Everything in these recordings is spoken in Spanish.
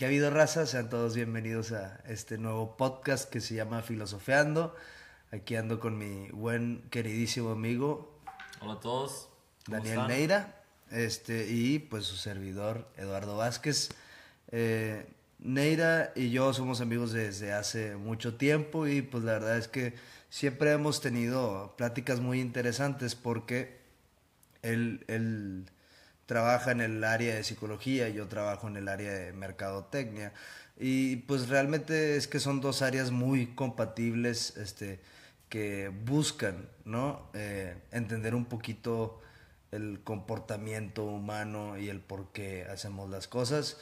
¿Qué ha habido, raza? Sean todos bienvenidos a este nuevo podcast que se llama Filosofeando. Aquí ando con mi buen, queridísimo amigo. Hola a todos. Daniel Neira. Este, y pues su servidor, Eduardo Vázquez. Eh, Neira y yo somos amigos desde hace mucho tiempo y pues la verdad es que siempre hemos tenido pláticas muy interesantes porque él, él trabaja en el área de psicología y yo trabajo en el área de mercadotecnia. Y pues realmente es que son dos áreas muy compatibles este, que buscan ¿no? Eh, entender un poquito el comportamiento humano y el por qué hacemos las cosas.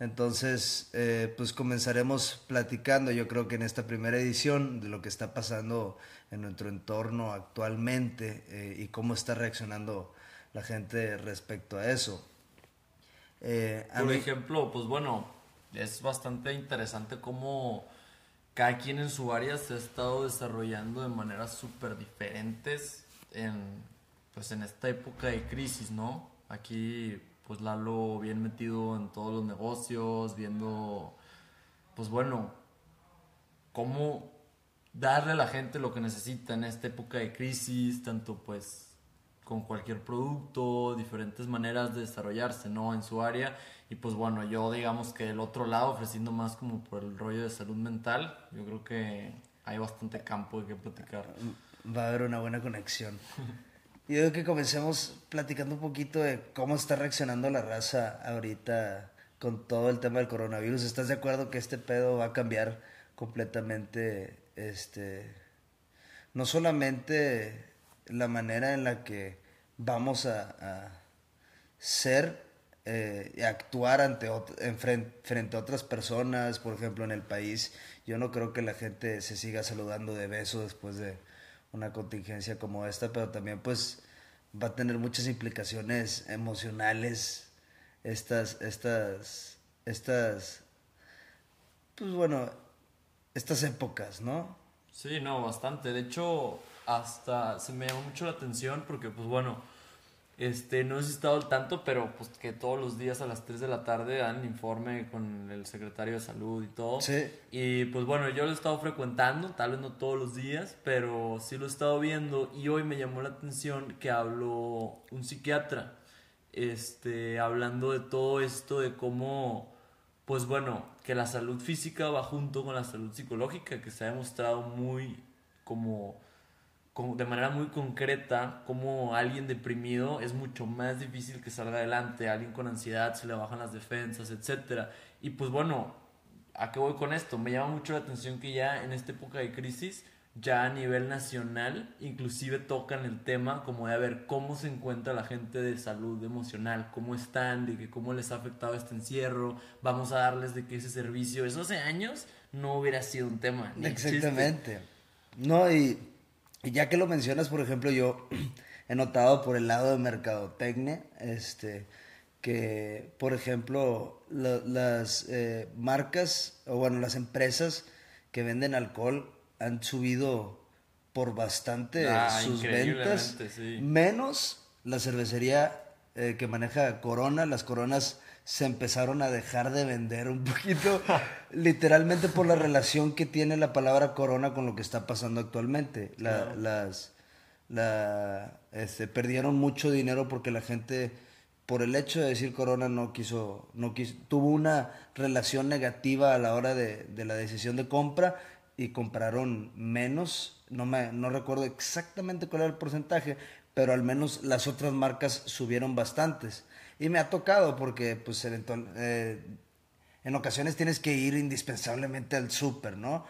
Entonces, eh, pues comenzaremos platicando, yo creo que en esta primera edición, de lo que está pasando en nuestro entorno actualmente eh, y cómo está reaccionando la gente respecto a eso. Eh, Por ejemplo, pues bueno, es bastante interesante cómo cada quien en su área se ha estado desarrollando de maneras súper diferentes en, pues en esta época de crisis, ¿no? Aquí, pues Lalo bien metido en todos los negocios, viendo, pues bueno, cómo darle a la gente lo que necesita en esta época de crisis, tanto pues con cualquier producto, diferentes maneras de desarrollarse, ¿no? En su área. Y pues bueno, yo digamos que el otro lado, ofreciendo más como por el rollo de salud mental, yo creo que hay bastante campo de que platicar. Va a haber una buena conexión. Yo creo que comencemos platicando un poquito de cómo está reaccionando la raza ahorita con todo el tema del coronavirus. ¿Estás de acuerdo que este pedo va a cambiar completamente, este, no solamente la manera en la que vamos a, ser eh, y actuar ante en frente, a otras personas, por ejemplo, en el país. Yo no creo que la gente se siga saludando de beso después de una contingencia como esta, pero también pues va a tener muchas implicaciones emocionales estas, estas, estas, pues bueno, estas épocas, ¿no? Sí, no, bastante. De hecho, hasta se me llamó mucho la atención porque, pues bueno, este, no he estado al tanto, pero pues que todos los días a las 3 de la tarde dan informe con el secretario de salud y todo. Sí. Y pues bueno, yo lo he estado frecuentando, tal vez no todos los días, pero sí lo he estado viendo y hoy me llamó la atención que habló un psiquiatra, este, hablando de todo esto, de cómo, pues bueno, que la salud física va junto con la salud psicológica, que se ha demostrado muy como de manera muy concreta como alguien deprimido es mucho más difícil que salga adelante, alguien con ansiedad se le bajan las defensas, etc. Y pues bueno, ¿a qué voy con esto? Me llama mucho la atención que ya en esta época de crisis, ya a nivel nacional, inclusive tocan el tema como de a ver cómo se encuentra la gente de salud emocional, cómo están, de que cómo les ha afectado este encierro, vamos a darles de que ese servicio, eso hace años no hubiera sido un tema. Exactamente. No, y y ya que lo mencionas, por ejemplo, yo he notado por el lado de mercadotecnia, este, que, por ejemplo, las eh, marcas, o bueno, las empresas que venden alcohol han subido por bastante ah, sus ventas, menos la cervecería eh, que maneja Corona, las Coronas se empezaron a dejar de vender un poquito, literalmente por la relación que tiene la palabra corona con lo que está pasando actualmente. Las, la, este, perdieron mucho dinero porque la gente, por el hecho de decir corona, no quiso, no quiso, tuvo una relación negativa a la hora de, de la decisión de compra y compraron menos. No, me, no recuerdo exactamente cuál era el porcentaje, pero al menos las otras marcas subieron bastantes. Y me ha tocado porque, pues, eventual, eh, en ocasiones tienes que ir indispensablemente al súper, ¿no?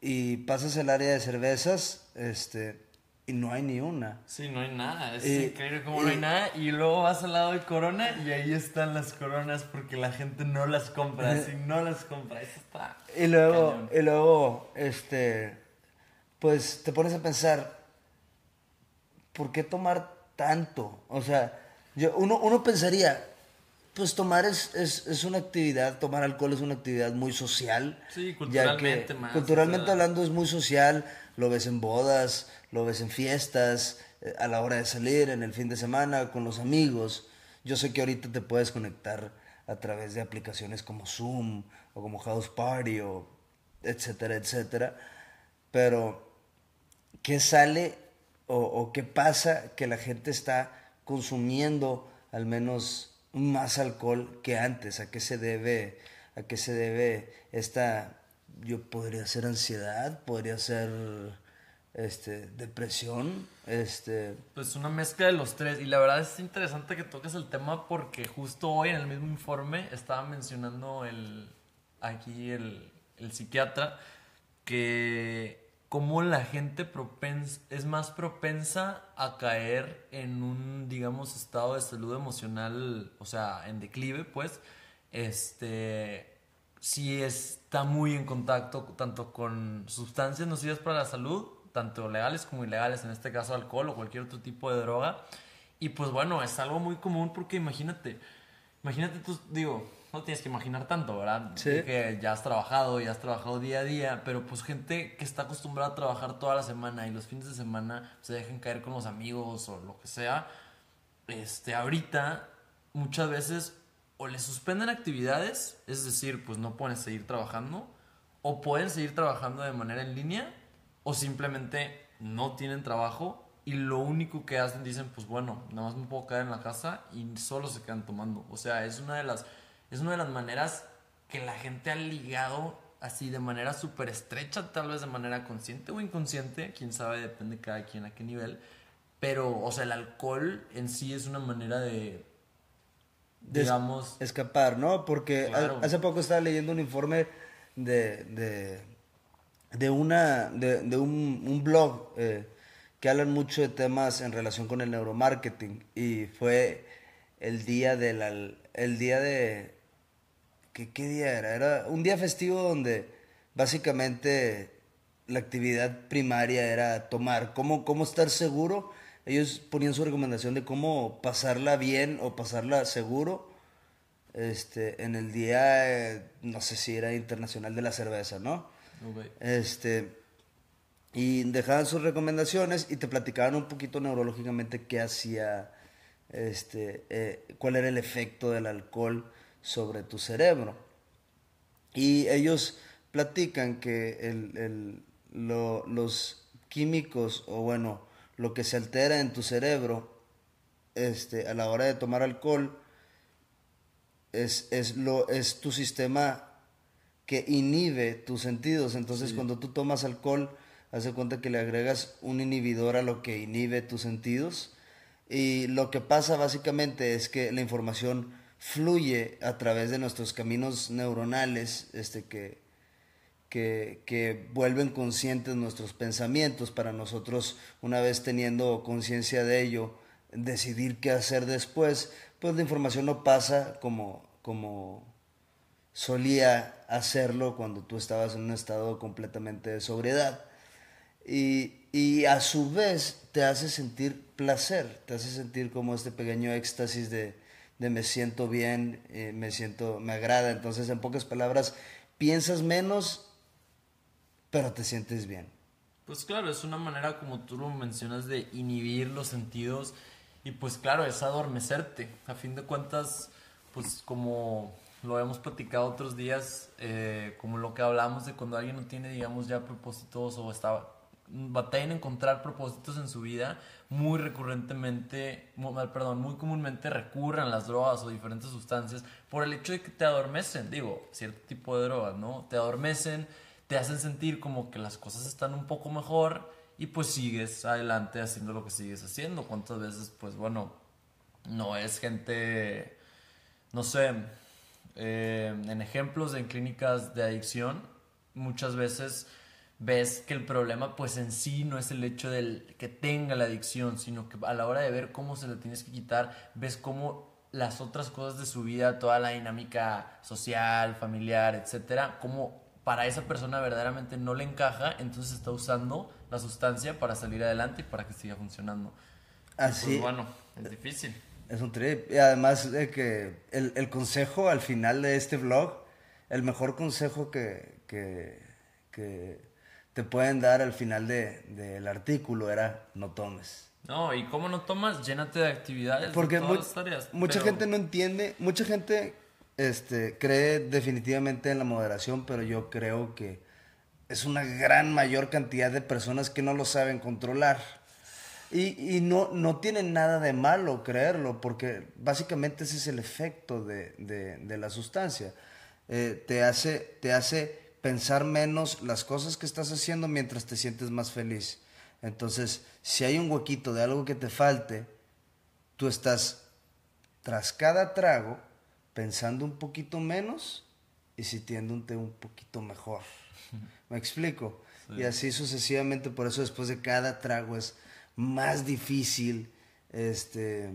Y pasas el área de cervezas, este, y no hay ni una. Sí, no hay nada. Es increíble como no hay nada. Y luego vas al lado de Corona y ahí están las coronas porque la gente no las compra. Si no las compra, eso está. Y luego, y luego, este, pues te pones a pensar, ¿por qué tomar tanto? O sea, yo, uno, uno pensaría, pues tomar es, es, es, una actividad, tomar alcohol es una actividad muy social. Sí, culturalmente más. Culturalmente hablando es muy social, lo ves en bodas, lo ves en fiestas, eh, a la hora de salir, en el fin de semana, con los amigos. Yo sé que ahorita te puedes conectar a través de aplicaciones como Zoom o como House Party o etcétera, etcétera. Pero, ¿qué sale o, o qué pasa que la gente está consumiendo al menos más alcohol que antes? ¿A qué se debe, a qué se debe esta, yo podría ser ansiedad, podría ser este, depresión, este... Pues una mezcla de los tres. Y la verdad es interesante que toques el tema porque justo hoy en el mismo informe estaba mencionando el, aquí el, el psiquiatra que como la gente es más propensa a caer en un, digamos, estado de salud emocional, o sea, en declive, pues, este, si está muy en contacto tanto con sustancias nocivas para la salud tanto legales como ilegales, en este caso alcohol o cualquier otro tipo de droga. Y pues bueno, es algo muy común porque imagínate, imagínate tú, digo, no tienes que imaginar tanto, ¿verdad? Sí. Que ya has trabajado, ya has trabajado día a día, pero pues gente que está acostumbrada a trabajar toda la semana y los fines de semana se dejan caer con los amigos o lo que sea, este, ahorita muchas veces o le suspenden actividades, es decir, pues no pueden seguir trabajando, o pueden seguir trabajando de manera en línea, o simplemente no tienen trabajo y lo único que hacen dicen, pues bueno, nada más me puedo quedar en la casa y solo se quedan tomando. O sea, es una de las, es una de las maneras que la gente ha ligado así de manera súper estrecha, tal vez de manera consciente o inconsciente, quién sabe, depende de cada quien a qué nivel. Pero, o sea, el alcohol en sí es una manera de, de digamos... escapar, ¿no? Porque Claro. hace poco estaba leyendo un informe de, de, de una, de, de un, un blog eh, que hablan mucho de temas en relación con el neuromarketing y fue el día del, el día de, ¿qué, qué día era? Era un día festivo donde básicamente la actividad primaria era tomar, cómo, cómo estar seguro. Ellos ponían su recomendación de cómo pasarla bien o pasarla seguro este, en el día, eh, no sé si era internacional de la cerveza, ¿no? Este, y dejaban sus recomendaciones y te platicaban un poquito neurológicamente qué hacía, este, eh, cuál era el efecto del alcohol sobre tu cerebro. Y ellos platican que el- el- lo- los químicos, o bueno, lo que se altera en tu cerebro este, a la hora de tomar alcohol, es, es, lo, es tu sistema que inhibe tus sentidos. Entonces, Sí. cuando tú tomas alcohol, haz de cuenta que le agregas un inhibidor a lo que inhibe tus sentidos. Y lo que pasa básicamente es que la información fluye a través de nuestros caminos neuronales, este, que, que, que vuelven conscientes nuestros pensamientos para nosotros, una vez teniendo conciencia de ello, decidir qué hacer después, pues la información no pasa como, como solía hacerlo cuando tú estabas en un estado completamente de sobriedad. Y, y a su vez te hace sentir placer, te hace sentir como este pequeño éxtasis de, de me siento bien, eh, me siento, me agrada. Entonces, en pocas palabras, piensas menos, pero te sientes bien. Pues claro, es una manera como tú lo mencionas de inhibir los sentidos y pues claro, es adormecerte. A fin de cuentas, pues como lo hemos platicado otros días, eh, como lo que hablamos de cuando alguien no tiene, digamos, ya propósitos o está batalla en encontrar propósitos en su vida, muy recurrentemente, mu- perdón, muy comúnmente recurren las drogas o diferentes sustancias por el hecho de que te adormecen, digo, cierto tipo de drogas, ¿no? Te adormecen, te hacen sentir como que las cosas están un poco mejor y pues sigues adelante haciendo lo que sigues haciendo. ¿Cuántas veces, pues bueno, no es gente, no sé, eh, en ejemplos en clínicas de adicción, muchas veces ves que el problema pues en sí no es el hecho del que tenga la adicción, sino que a la hora de ver cómo se la tienes que quitar, ves cómo las otras cosas de su vida, toda la dinámica social, familiar, etcétera, como para esa persona verdaderamente no le encaja, entonces está usando la sustancia para salir adelante y para que siga funcionando. Y, Así, Pues bueno, es difícil. Es un trip. Y además de que el, el consejo al final de este vlog, el mejor consejo que, que, que te pueden dar al final de- del artículo era no tomes. No, y cómo no tomas, llénate de actividades Porque de mu- todas las mucha pero- gente no entiende, mucha gente este, cree definitivamente en la moderación, pero yo creo que es una gran mayor cantidad de personas que no lo saben controlar. Y, y no, no tienen nada de malo creerlo, porque básicamente ese es el efecto de, de, de la sustancia. Eh, te, hace, te hace pensar menos las cosas que estás haciendo mientras te sientes más feliz. Entonces, si hay un huequito de algo que te falte, tú estás tras cada trago pensando un poquito menos y sintiéndote un poquito mejor. ¿Me explico? Y así sucesivamente, por eso después de cada trago es más difícil este,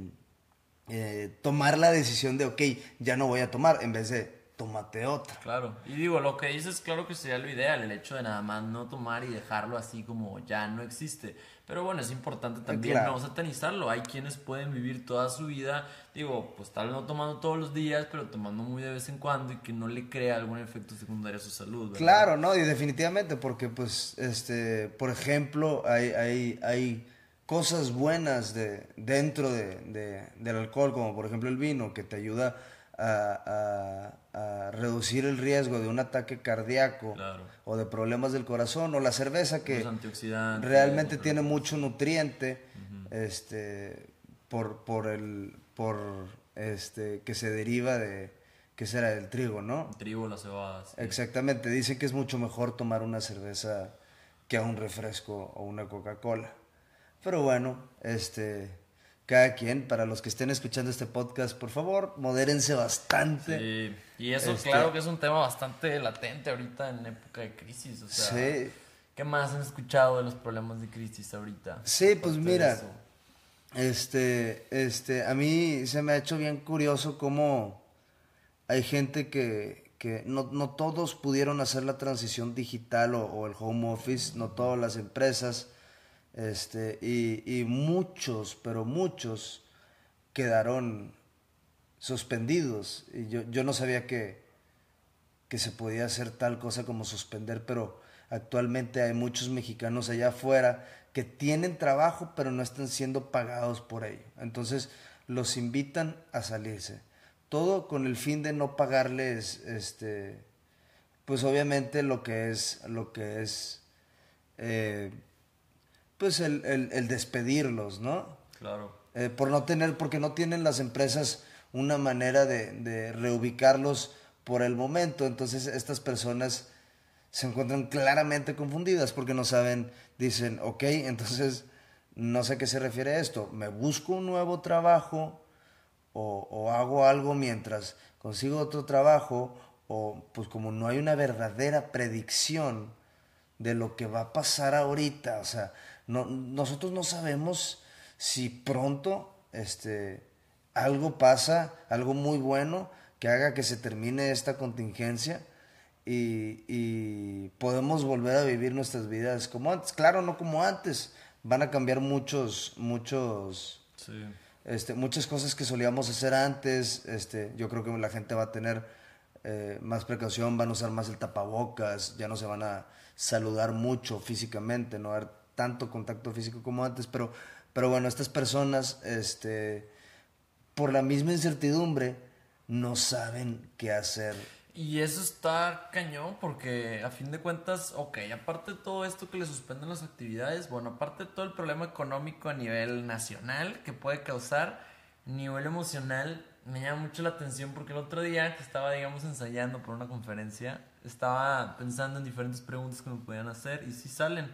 eh, tomar la decisión de, ok, ya no voy a tomar, en vez de, tómate otra. Claro, y digo, lo que dices, claro que sería lo ideal, el hecho de nada más no tomar y dejarlo así como ya no existe. Pero bueno, es importante también no satanizarlo. Hay quienes pueden vivir toda su vida, digo, pues tal vez no tomando todos los días, pero tomando muy de vez en cuando y que no le crea algún efecto secundario a su salud. ¿verdad? Claro, no, y definitivamente, porque pues, este, por ejemplo, hay, hay, hay cosas buenas de, dentro de, de, del alcohol, como por ejemplo el vino, que te ayuda a, a, reducir el riesgo de un ataque cardíaco o de problemas del corazón, o la cerveza que realmente tiene mucho nutriente este, por, por, el, por este, que se deriva de, que será el trigo, ¿no? El trigo, la cebada. Exactamente, dicen que es mucho mejor tomar una cerveza que a un refresco o una Coca-Cola. Pero bueno, este cada quien, para los que estén escuchando este podcast, por favor, modérense bastante. Sí, y eso este, claro que es un tema bastante latente ahorita en época de crisis. O sea, sí. ¿qué más han escuchado de los problemas de crisis ahorita? Sí, pues mira, este, este, a mí se me ha hecho bien curioso cómo hay gente que, que no, no todos pudieron hacer la transición digital o, o el home office, no todas las empresas este, y, muchos, pero muchos quedaron suspendidos. Y yo, yo no sabía que, que se podía hacer tal cosa como suspender, pero actualmente hay muchos mexicanos allá afuera que tienen trabajo, pero no están siendo pagados por ello. Entonces los invitan a salirse. Todo con el fin de no pagarles, este, pues obviamente lo que es, lo que es eh, pues el, el, despedirlos, ¿no? Claro. Eh, por no tener, porque no tienen las empresas una manera de, de, reubicarlos por el momento. Entonces estas personas se encuentran claramente confundidas porque no saben, dicen, ok, entonces no sé a qué se refiere esto, me busco un nuevo trabajo o, o hago algo mientras consigo otro trabajo o pues como no hay una verdadera predicción de lo que va a pasar ahorita, o sea, no, nosotros no sabemos si pronto este, algo pasa, algo muy bueno, que haga que se termine esta contingencia y, y, podemos volver a vivir nuestras vidas como antes. Claro, no como antes. Van a cambiar muchos, muchos, este, muchas cosas que solíamos hacer antes. Este, yo creo que la gente va a tener eh, más precaución, van a usar más el tapabocas, ya no se van a saludar mucho físicamente, no tanto contacto físico como antes, pero, pero bueno, estas personas, este, por la misma incertidumbre, no saben qué hacer. Y eso está cañón porque a fin de cuentas, ok, aparte de todo esto que le suspenden las actividades, bueno, aparte de todo el problema económico a nivel nacional que puede causar, nivel emocional, me llama mucho la atención porque el otro día que estaba, digamos, ensayando por una conferencia, estaba pensando en diferentes preguntas que me podían hacer y si salen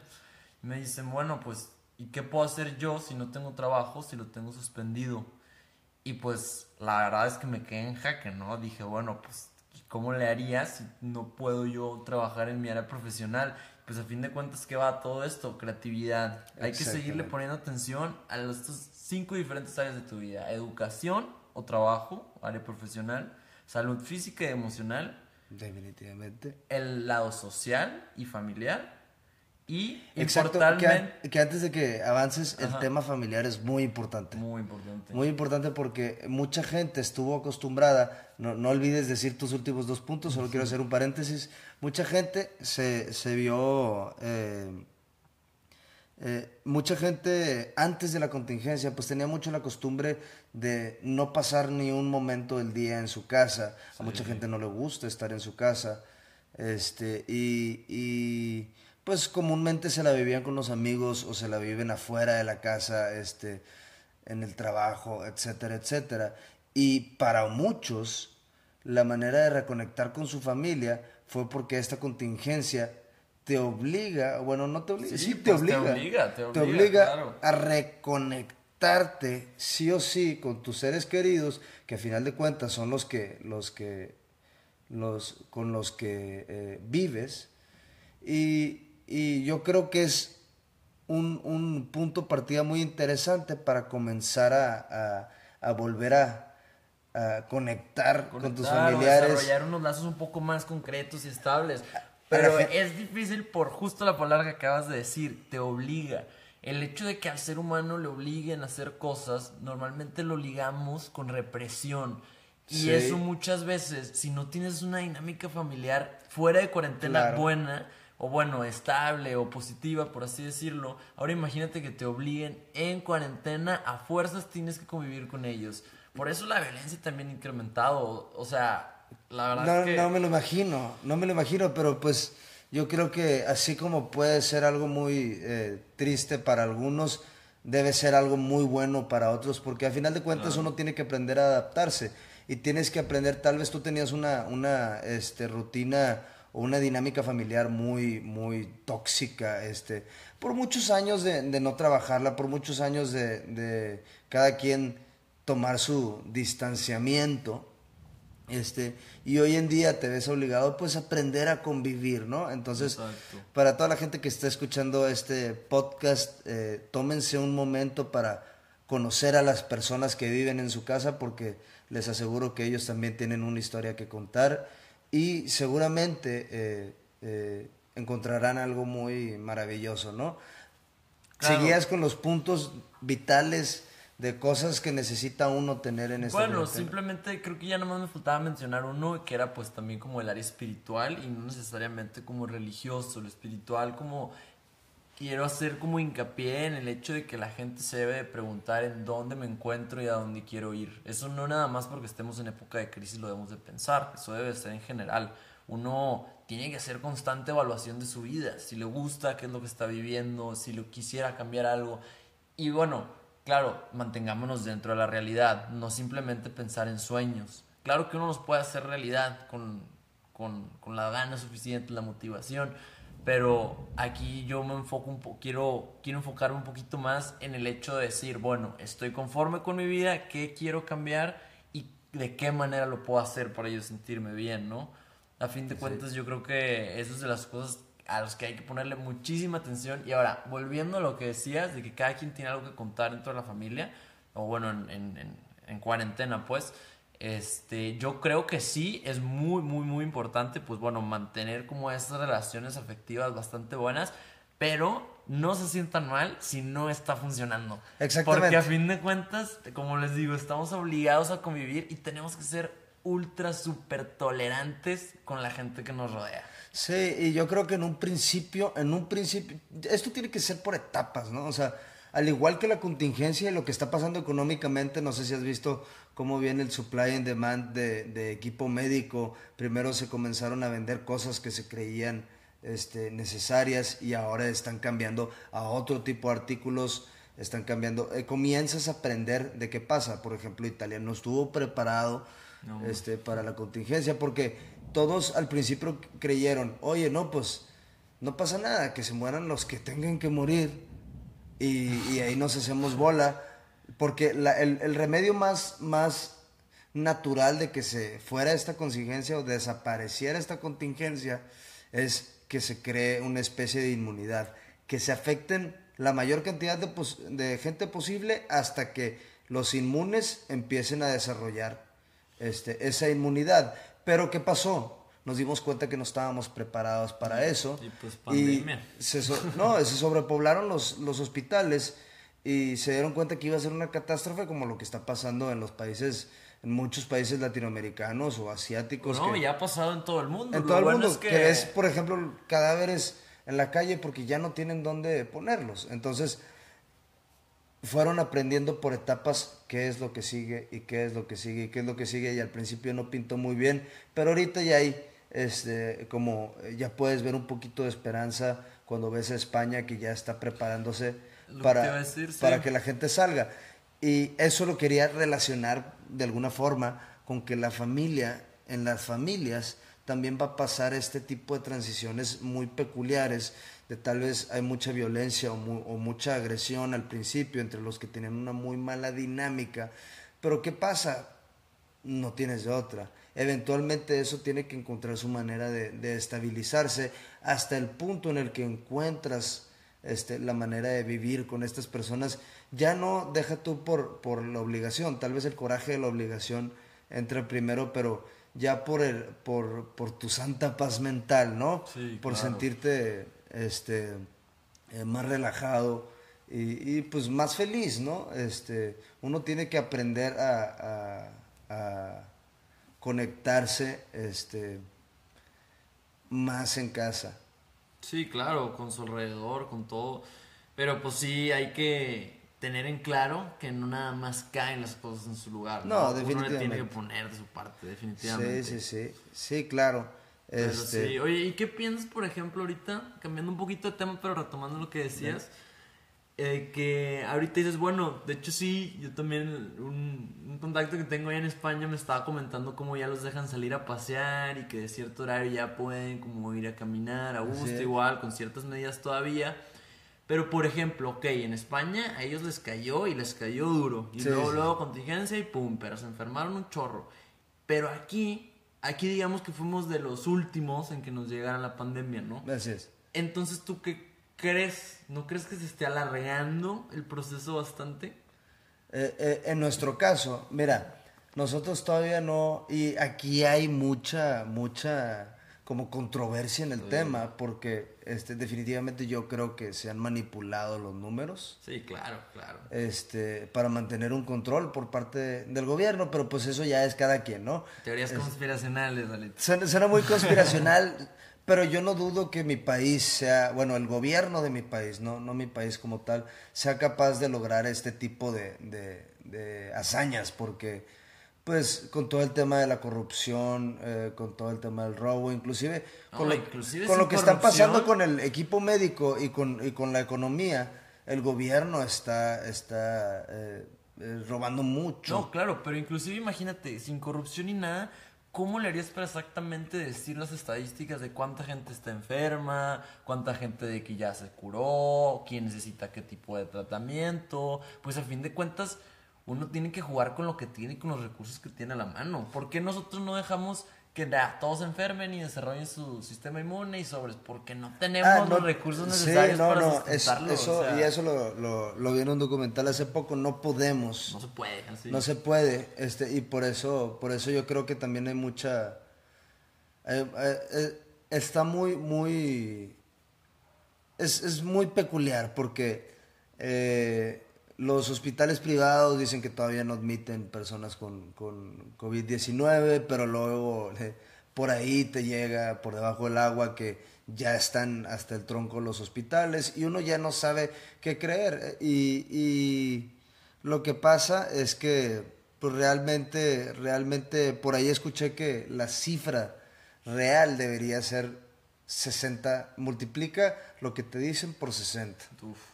me dicen, bueno, pues, ¿y qué puedo hacer yo si no tengo trabajo, si lo tengo suspendido? Y pues la verdad es que me quedé en jaque, ¿no? Dije, bueno, pues, ¿cómo le haría si no puedo yo trabajar en mi área profesional? Pues a fin de cuentas, ¿qué va todo esto? Creatividad. Hay que seguirle poniendo atención a estos cinco diferentes áreas de tu vida. Educación o trabajo, área profesional, salud física y emocional. Definitivamente. El lado social y familiar y Exacto, que, antes de que avances, el tema familiar es muy importante. Muy importante. Muy importante porque mucha gente estuvo acostumbrada, no, no olvides decir tus últimos dos puntos, solo quiero hacer un paréntesis, mucha gente se, se vio, eh, eh, mucha gente antes de la contingencia pues tenía mucho la costumbre de no pasar ni un momento del día en su casa. A mucha gente no le gusta estar en su casa. Este, y, y, pues comúnmente se la vivían con los amigos o se la viven afuera de la casa, este, en el trabajo, etcétera, etcétera. Y para muchos, la manera de reconectar con su familia fue porque esta contingencia te obliga, bueno, no te obliga, sí, te, pues, obliga, te, obliga, te obliga, a reconectarte sí o sí con tus seres queridos, que a final de cuentas son los que, los que, los con los que eh, vives. Y, y, yo creo que es un, un, punto partida muy interesante para comenzar a, a, volver a, a conectar, con tus familiares. Desarrollar unos lazos un poco más concretos y estables. Pero es difícil por justo la palabra que acabas de decir, te obliga. El hecho de que al ser humano le obliguen a hacer cosas, normalmente lo ligamos con represión. Y eso muchas veces, si no tienes una dinámica familiar fuera de cuarentena buena, o bueno, estable o positiva, por así decirlo, ahora imagínate que te obliguen en cuarentena, a fuerzas tienes que convivir con ellos. Por eso la violencia también ha incrementado. O sea, no, no me lo imagino, no me lo imagino, pero pues yo creo que así como puede ser algo muy eh, triste para algunos, debe ser algo muy bueno para otros, porque al final de cuentas uno tiene que aprender a adaptarse y tienes que aprender, tal vez tú tenías una, una este, rutina o una dinámica familiar muy, muy tóxica, este, por muchos años de, de no trabajarla, por muchos años de, de cada quien tomar su distanciamiento este, y hoy en día te ves obligado pues a aprender a convivir, ¿no? Entonces, para toda la gente que está escuchando este podcast, eh, tómense un momento para conocer a las personas que viven en su casa porque les aseguro que ellos también tienen una historia que contar y seguramente eh, eh, encontrarán algo muy maravilloso, ¿no? Seguías con los puntos vitales de cosas que necesita uno tener en este Bueno, simplemente creo que ya nomás me faltaba mencionar uno que era pues también como el área espiritual y no necesariamente como religioso, lo espiritual como quiero hacer como hincapié en el hecho de que la gente se debe preguntar en dónde me encuentro y a dónde quiero ir. Eso no nada más porque estemos en época de crisis lo debemos de pensar, eso debe ser en general. Uno tiene que hacer constante evaluación de su vida, si le gusta, qué es lo que está viviendo, si lo quisiera cambiar algo. Y bueno, claro, mantengámonos dentro de la realidad, no simplemente pensar en sueños. Claro que uno los puede hacer realidad con, con, con la gana suficiente, la motivación, pero aquí yo me enfoco un poco, quiero, quiero enfocarme un poquito más en el hecho de decir, bueno, estoy conforme con mi vida, qué quiero cambiar y de qué manera lo puedo hacer para yo sentirme bien, ¿no? A fin de cuentas, yo creo que eso es de las cosas a los que hay que ponerle muchísima atención. Y ahora, volviendo a lo que decías, de que cada quien tiene algo que contar dentro de la familia, o bueno, en, en, en, cuarentena, pues, este, yo creo que sí es muy, muy, muy importante, pues bueno, mantener como estas relaciones afectivas bastante buenas, pero no se sientan mal si no está funcionando. Exactamente. Porque a fin de cuentas, como les digo, estamos obligados a convivir y tenemos que ser ultra, súper tolerantes con la gente que nos rodea. Sí, y yo creo que en un principio, en un principio, esto tiene que ser por etapas, ¿no? O sea, al igual que la contingencia y lo que está pasando económicamente, no sé si has visto cómo viene el supply and demand de, equipo médico. Primero se comenzaron a vender cosas que se creían este, necesarias y ahora están cambiando a otro tipo de artículos, están cambiando. Eh, comienzas a aprender de qué pasa. Por ejemplo, Italia no estuvo preparado este, para la contingencia porque todos al principio creyeron, oye, no, pues no pasa nada, que se mueran los que tengan que morir y, ahí nos hacemos bola, porque el, remedio más, más natural de que se fuera esta contingencia o desapareciera esta contingencia es que se cree una especie de inmunidad, que se afecten la mayor cantidad de, de gente posible hasta que los inmunes empiecen a desarrollar este, esa inmunidad. Pero ¿qué pasó? Nos dimos cuenta que no estábamos preparados para eso. Y pues pandemia. se, no, se sobrepoblaron los, los hospitales y se dieron cuenta que iba a ser una catástrofe como lo que está pasando en los países, en muchos países latinoamericanos o asiáticos. No, ya ha pasado en todo el mundo. En todo el mundo, que... es, por ejemplo, cadáveres en la calle porque ya no tienen dónde ponerlos. Entonces, fueron aprendiendo por etapas qué es lo que sigue y qué es lo que sigue y qué es lo que sigue y al principio no pintó muy bien, pero ahorita ya hay este como ya puedes ver un poquito de esperanza cuando ves a España que ya está preparándose para, para que la gente salga. Y eso lo quería relacionar de alguna forma con que la familia, en las familias, también va a pasar este tipo de transiciones muy peculiares, de tal vez hay mucha violencia o, mucha agresión al principio entre los que tienen una muy mala dinámica, pero ¿qué pasa? No tienes de otra. Eventualmente eso tiene que encontrar su manera de, estabilizarse hasta el punto en el que encuentras este, la manera de vivir con estas personas. Ya no deja tú por, por la obligación, tal vez el coraje de la obligación entra primero, pero ya por, el, por, por tu santa paz mental, ¿no? por sentirte este, eh, más relajado y, pues más feliz, ¿no? Este, uno tiene que aprender a, a, conectarse este, más en casa. Sí, claro, con su alrededor, con todo. Pero pues sí, hay que tener en claro que no nada más caen las cosas en su lugar. No, definitivamente. Uno le tiene que poner de su parte, definitivamente. Sí, sí, sí. Sí, claro. Este... Sí. Oye, ¿y qué piensas, por ejemplo, ahorita, cambiando un poquito de tema, pero retomando lo que decías? Eh, que ahorita dices, bueno, de hecho sí, yo también, un, un, contacto que tengo allá en España me estaba comentando cómo ya los dejan salir a pasear y que de cierto horario ya pueden como ir a caminar a gusto, igual, con ciertas medidas todavía. Pero, por ejemplo, ok, en España a ellos les cayó y les cayó duro. Y luego, luego contingencia y pum, pero se enfermaron un chorro. Pero aquí, aquí digamos que fuimos de los últimos en que nos llegara la pandemia, ¿no? Gracias. Entonces, ¿tú qué crees? ¿No crees que se esté alargando el proceso bastante? Eh, eh, en nuestro caso, mira, nosotros todavía no, y aquí hay mucha, mucha como controversia en el tema, porque este, definitivamente yo creo que se han manipulado los números. Sí, claro, claro. Este, para mantener un control por parte del gobierno, pero pues eso ya es cada quien, ¿no? Teorías conspiracionales, Dalito. Suena, muy conspiracional, pero yo no dudo que mi país sea, bueno, el gobierno de mi país, no, no mi país como tal, sea capaz de lograr este tipo de, de hazañas, porque pues con todo el tema de la corrupción, eh, con todo el tema del robo, inclusive con, lo, que está pasando con el equipo médico y con, y con la economía, el gobierno está, está eh, eh, robando mucho. No, claro, pero inclusive imagínate, sin corrupción ni nada, ¿cómo le harías para exactamente decir las estadísticas de cuánta gente está enferma, cuánta gente de que ya se curó, quién necesita qué tipo de tratamiento? Pues a fin de cuentas uno tiene que jugar con lo que tiene y con los recursos que tiene a la mano. ¿Por qué nosotros no dejamos que todos se enfermen y desarrollen su sistema inmune y sobres? Porque no tenemos ah, los recursos necesarios para no, eso, Y eso lo, lo, vi en un documental hace poco, no podemos. No se puede, No se puede, este, y por eso, por eso yo creo que también hay mucha... Eh, eh, eh, está muy, muy... Es, es muy peculiar porque... Los hospitales privados dicen que todavía no admiten personas con, con COVID-19, pero luego eh, por ahí te llega por debajo del agua que ya están hasta el tronco los hospitales y uno ya no sabe qué creer. Y, y lo que pasa es que pues realmente, realmente por ahí escuché que la cifra real debería ser 60, multiplica lo que te dicen por 60.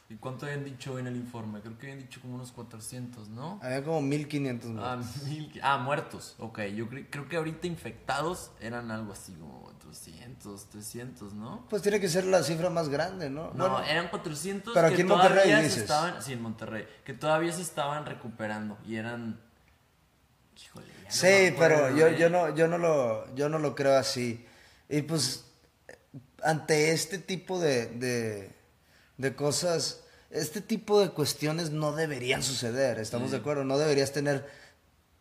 ¿Y cuánto habían dicho en el informe? Creo que habían dicho como unos 400, ¿no? Había como 1500 muertos. Ah, ah, muertos. Ok, yo creo que ahorita infectados eran algo así como 400, 300, ¿no? Pues tiene que ser la cifra más grande, ¿no? No, eran 400 pero aquí en Monterrey dices. estaban, sí, en Monterrey, que todavía se estaban recuperando y eran Híjole, sí, pero yo, yo no yo no lo yo no lo creo así. Y pues ante este tipo de de cosas, este tipo de cuestiones no deberían suceder, ¿estamos de acuerdo? No deberías tener...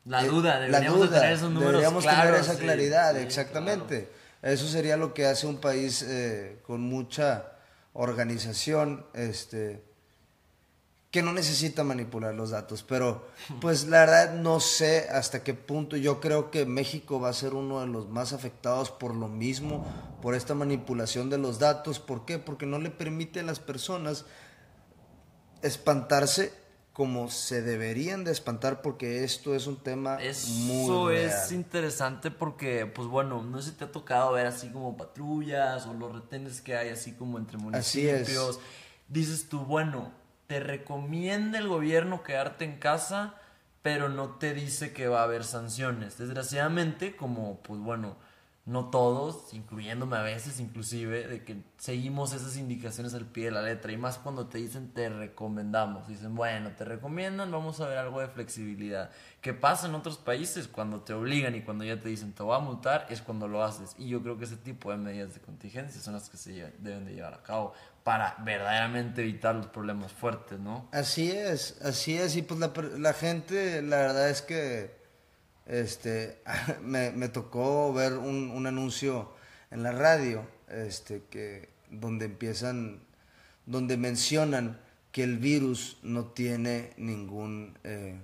La eh, duda, deberíamos tener esos números Deberíamos tener esa claridad, exactamente. Eso sería lo que hace un país eh, con mucha organización, este, que no necesita manipular los datos, pero pues la verdad no sé hasta qué punto yo creo que México va a ser uno de los más afectados por lo mismo, por esta manipulación de los datos, ¿por qué? Porque no le permite a las personas espantarse como se deberían de espantar porque esto es un tema Eso muy real. es interesante porque, pues bueno, no sé si te ha tocado ver así como patrullas o los retenes que hay así como entre Así es. municipios. Dices tú, bueno, te recomienda el gobierno quedarte en casa, pero no te dice que va a haber sanciones. Desgraciadamente, como, pues bueno, no todos, incluyéndome a veces inclusive, de que seguimos esas indicaciones al pie de la letra. Y más cuando te dicen te recomendamos. Dicen, bueno, te recomiendan, vamos a ver algo de flexibilidad. ¿Qué pasa en otros países? Cuando te obligan y cuando ya te dicen te voy a multar, es cuando lo haces. Y yo creo que ese tipo de medidas de contingencia son las que se deben de llevar a cabo para verdaderamente evitar los problemas fuertes, ¿no? Así es, así es, y pues la gente, la verdad es que este, me, me tocó ver un, un anuncio en la radio, este, que, donde empiezan, donde mencionan que el virus no tiene ningún, eh,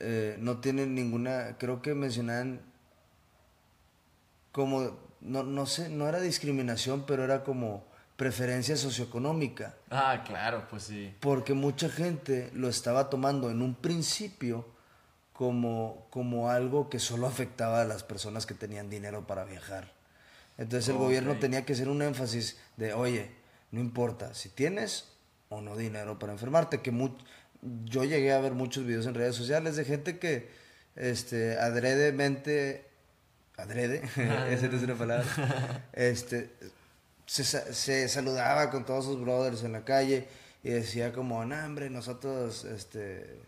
eh, no tiene ninguna, creo que mencionaban como, no, no sé, no era discriminación, pero era como preferencia socioeconómica Ah, claro, pues sí. porque mucha gente lo estaba tomando en un principio como, como algo que solo afectaba a las personas que tenían dinero para viajar. Entonces el gobierno tenía que hacer un énfasis de, oye, no importa si tienes o no dinero para enfermarte, que mu- yo llegué a ver muchos videos en redes sociales de gente que este, adredemente, adrede, esa no es una palabra, este, se saludaba con todos sus brothers en la calle y decía como, no, hombre, nosotros este,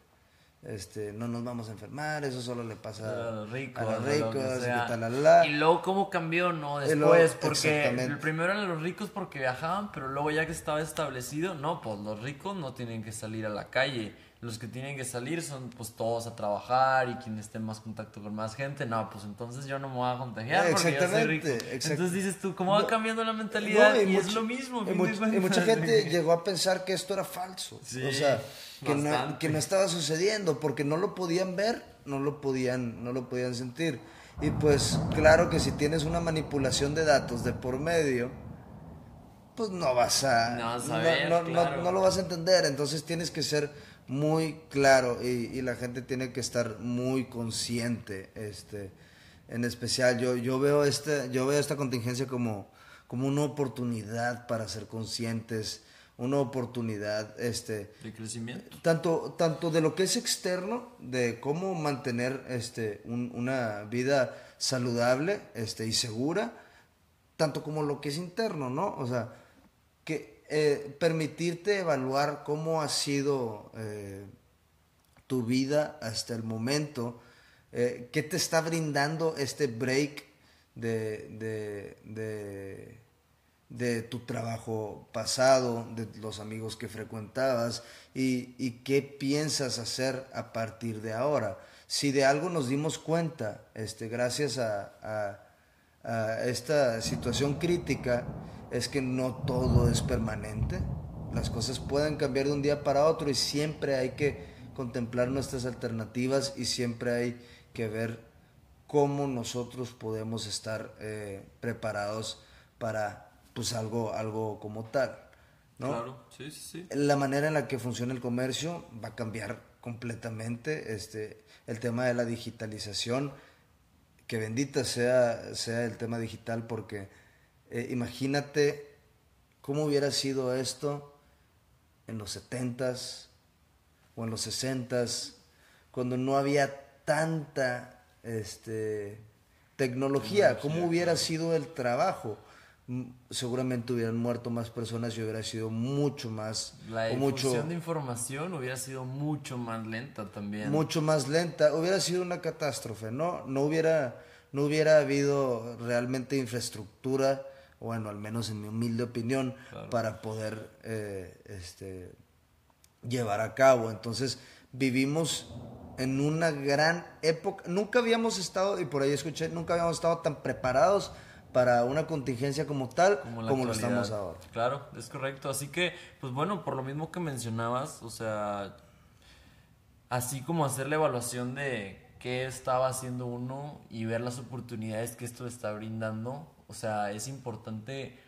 este, no nos vamos a enfermar, eso solo le pasa a los ricos, a los lo y sea. que tal, la, la, la". Y luego cómo cambió, ¿no? Después, porque exactamente. el primero eran los ricos porque viajaban, pero luego ya que estaba establecido, no, pues los ricos no tienen que salir a la calle. Los que tienen que salir son pues todos a trabajar y quienes estén más contacto con más gente. No, pues entonces yo no me voy a contagiar porque yo soy rico. Exactamente, exact- Entonces dices tú, ¿cómo va No, cambiando la mentalidad? No, y es lo mismo. y much- mucha gente llegó a pensar que esto era falso. Sí, o sea, que no, que no estaba sucediendo porque no lo podían ver, no lo podían, no lo podían sentir. Y pues claro que si tienes una manipulación de datos de por medio, pues no vas a, No vas a ver, no- no- claro. no lo vas a entender. Entonces tienes que ser muy claro y, y la gente tiene que estar muy consciente. Este, en especial yo, yo veo este, yo veo esta contingencia como, como una oportunidad para ser conscientes, una oportunidad, este, De crecimiento. tanto, tanto de lo que es externo, de cómo mantener este, un- una vida saludable este, y segura, tanto como lo que es interno, ¿no? O sea, que eh, permitirte evaluar cómo ha sido eh, tu vida hasta el momento, eh, qué te está brindando este break de, de, de, de tu trabajo pasado, de los amigos que frecuentabas y, qué piensas hacer a partir de ahora. Si de algo nos dimos cuenta, este, gracias a esta situación crítica, es que no todo es permanente. Las cosas pueden cambiar de un día para otro y siempre hay que contemplar nuestras alternativas y siempre hay que ver cómo nosotros podemos estar eh, preparados para pues algo, algo como tal. ¿no? Claro, sí, sí, sí. La manera en la que funciona el comercio va a cambiar completamente. Este, el tema de la digitalización, que bendita sea, sea el tema digital, porque eh, imagínate cómo hubiera sido esto en los 70s o en los 60s, cuando no había tanta este, tecnología, cómo hubiera sido el trabajo. Seguramente hubieran muerto más personas y hubiera sido mucho más La o mucho difusión de información hubiera sido mucho más lenta también. mucho más lenta, hubiera sido una catástrofe, ¿no? No hubiera, no hubiera habido realmente infraestructura, bueno, al menos en mi humilde opinión, Claro. para poder eh, este, llevar a cabo. Entonces, vivimos en una gran época, nunca habíamos estado, y por ahí escuché, nunca habíamos estado tan preparados para una contingencia como tal, Como como, la lo estamos ahora. Claro, es correcto. Así que, pues bueno, por lo mismo que mencionabas, o sea, así como hacer la evaluación de qué estaba haciendo uno y ver las oportunidades que esto está brindando, o sea, es importante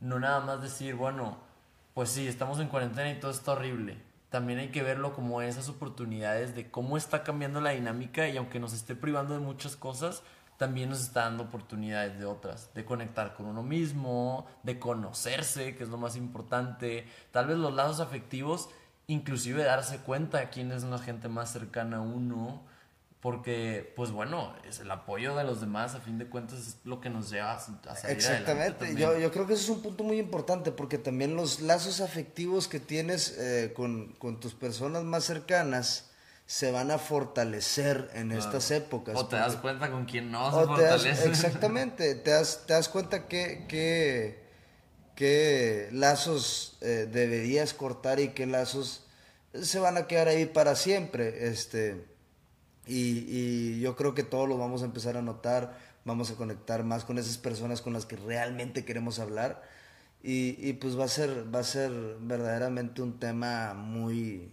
no nada más decir, bueno, pues sí, estamos en cuarentena y todo está horrible. También hay que verlo como esas oportunidades de cómo está cambiando la dinámica y aunque nos esté privando de muchas cosas, también nos está dando oportunidades de otras, de conectar con uno mismo, de conocerse, que es lo más importante, tal vez los lazos afectivos, inclusive darse cuenta de quién es la gente más cercana a uno, porque pues bueno, es el apoyo de los demás a fin de cuentas es lo que nos lleva a, salir Exactamente, yo, yo creo que ese es un punto muy importante porque también los lazos afectivos que tienes eh, con, con tus personas más cercanas se van a fortalecer en estas épocas. O te das cuenta con quién no se o te das- exactamente, te das, te das cuenta que, que, qué lazos eh, deberías cortar y qué lazos se van a quedar ahí para siempre. Este, y, y yo creo que todos lo vamos a empezar a notar, vamos a conectar más con esas personas con las que realmente queremos hablar. Y, y pues va a ser, va a ser verdaderamente un tema muy,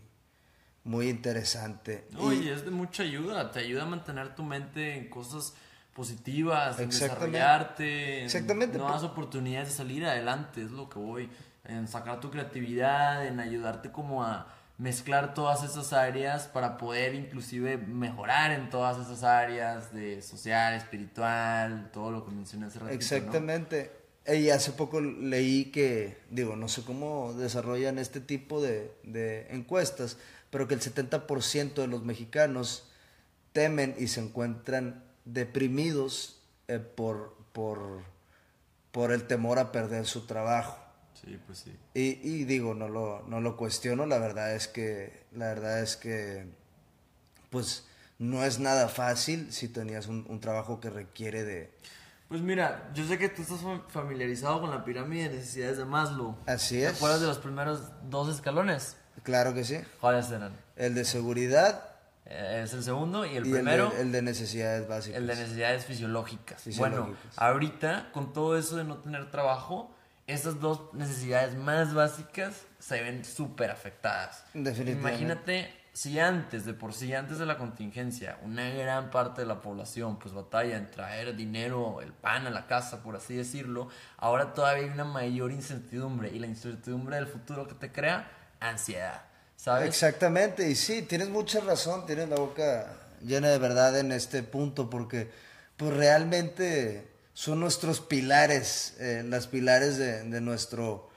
muy interesante. No, Y- y es de mucha ayuda, te ayuda a mantener tu mente en cosas positivas, en Exactamente. desarrollarte, en Exactamente, nuevas oportunidades de salir adelante, es lo que voy, en sacar tu creatividad, en ayudarte como a mezclar todas esas áreas para poder inclusive mejorar en todas esas áreas de social, espiritual, todo lo que mencioné hace ratito, ¿no? Exactamente. Y hace poco leí que, digo, no sé cómo desarrollan este tipo de, de encuestas, pero que el 70% de los mexicanos temen y se encuentran deprimidos eh, por, por, por el temor a perder su trabajo. Sí, pues sí. Y, y digo, no lo, no lo cuestiono, la verdad es que, la verdad es que, pues, no es nada fácil si tenías un, un trabajo que requiere de, Pues mira, yo sé que tú estás fam- familiarizado con la pirámide de necesidades de Maslow. Así ¿Te es. acuerdas de los primeros dos escalones? Claro que sí. ¿Cuáles eran? El de seguridad Eh, es el segundo y el y primero, el, de, el de necesidades básicas. el de necesidades fisiológicas. Fisiológicas. Bueno, ahorita, con todo eso de no tener trabajo, esas dos necesidades más básicas se ven súper afectadas. Definitivamente. Imagínate si antes, de por sí, antes de la contingencia, una gran parte de la población pues batalla en traer dinero, el pan a la casa, por así decirlo, ahora todavía hay una mayor incertidumbre y la incertidumbre del futuro que te crea ansiedad, ¿sabes? Exactamente, y sí, tienes mucha razón, tienes la boca llena de verdad en este punto, porque pues realmente son nuestros pilares, eh, las pilares de, nuestro,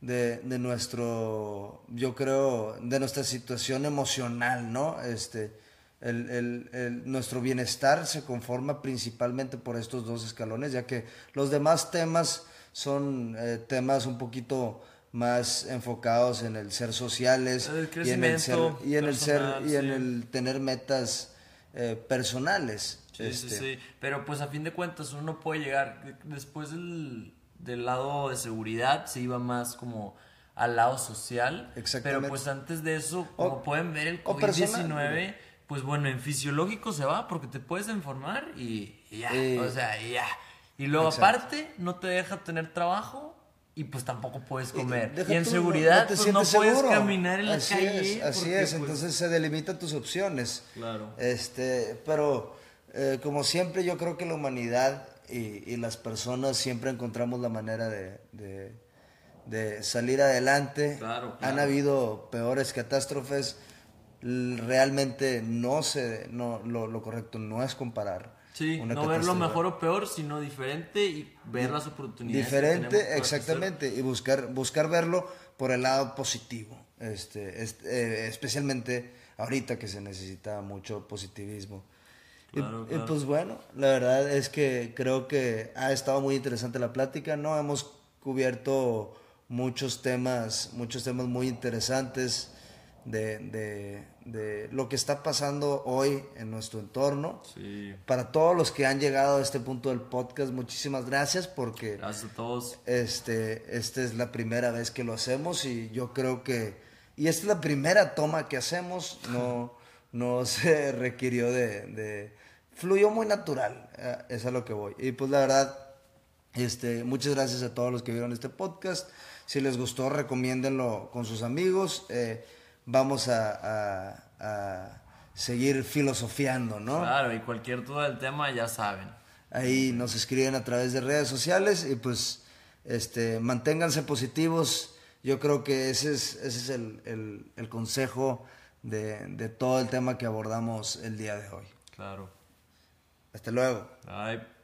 de, nuestro, yo creo, de nuestra situación emocional, ¿no? Este, el- el- nuestro bienestar se conforma principalmente por estos dos escalones, ya que los demás temas son eh, temas un poquito más enfocados en el ser sociales El y en el ser, y en el ser personal, y en sí. el tener metas eh, personales. Sí, este. sí, sí. Pero pues a fin de cuentas uno no puede llegar. Después del, del lado de seguridad se iba más como al lado social. Exactamente. Pero pues antes de eso, como O- pueden ver, el o personal, COVID-19, pues bueno, en fisiológico se va porque te puedes enfermar y, y ya. Eh, o sea, y ya. Y luego exacto. aparte, no te deja tener trabajo. Y pues tampoco puedes comer. Y, en tú, seguridad, no te pues no puedes seguro. caminar en la así calle. Es, así es, pues, entonces se delimitan tus opciones. Claro. Este, pero eh, como siempre yo creo que la humanidad y, y las personas siempre encontramos la manera de, de- de salir adelante. Claro, Han habido peores catástrofes. Realmente no se, no, lo, lo correcto no es comparar. Sí, una no verlo mejor o peor, sino diferente y ver las oportunidades. Diferente, exactamente, y buscar, buscar verlo por el lado positivo, este, est- eh, especialmente ahorita que se necesita mucho positivismo. Y- Claro, y, claro. pues bueno, la verdad es que creo que ha estado muy interesante la plática, ¿no? Hemos cubierto muchos temas, muchos temas muy interesantes de, de, de lo que está pasando hoy en nuestro entorno. Sí, Para todos los que han llegado a este punto del podcast, muchísimas gracias porque gracias a todos. este, esta es la primera vez que lo hacemos y yo creo que, y esta es la primera toma que hacemos, no, no se requirió de, de- fluyó muy natural, eh, es a lo que voy. Y pues la verdad, Este, muchas gracias a todos los que vieron este podcast. Si les gustó, recomiéndenlo con sus amigos. Eh, vamos a, a, seguir filosofiando, ¿no? Claro, y cualquier duda del tema ya saben. Ahí nos escriben a través de redes sociales y pues este, manténganse positivos. Yo creo que ese es, ese es el, el, el consejo de, de todo el tema que abordamos el día de hoy. Claro. Hasta luego. Bye.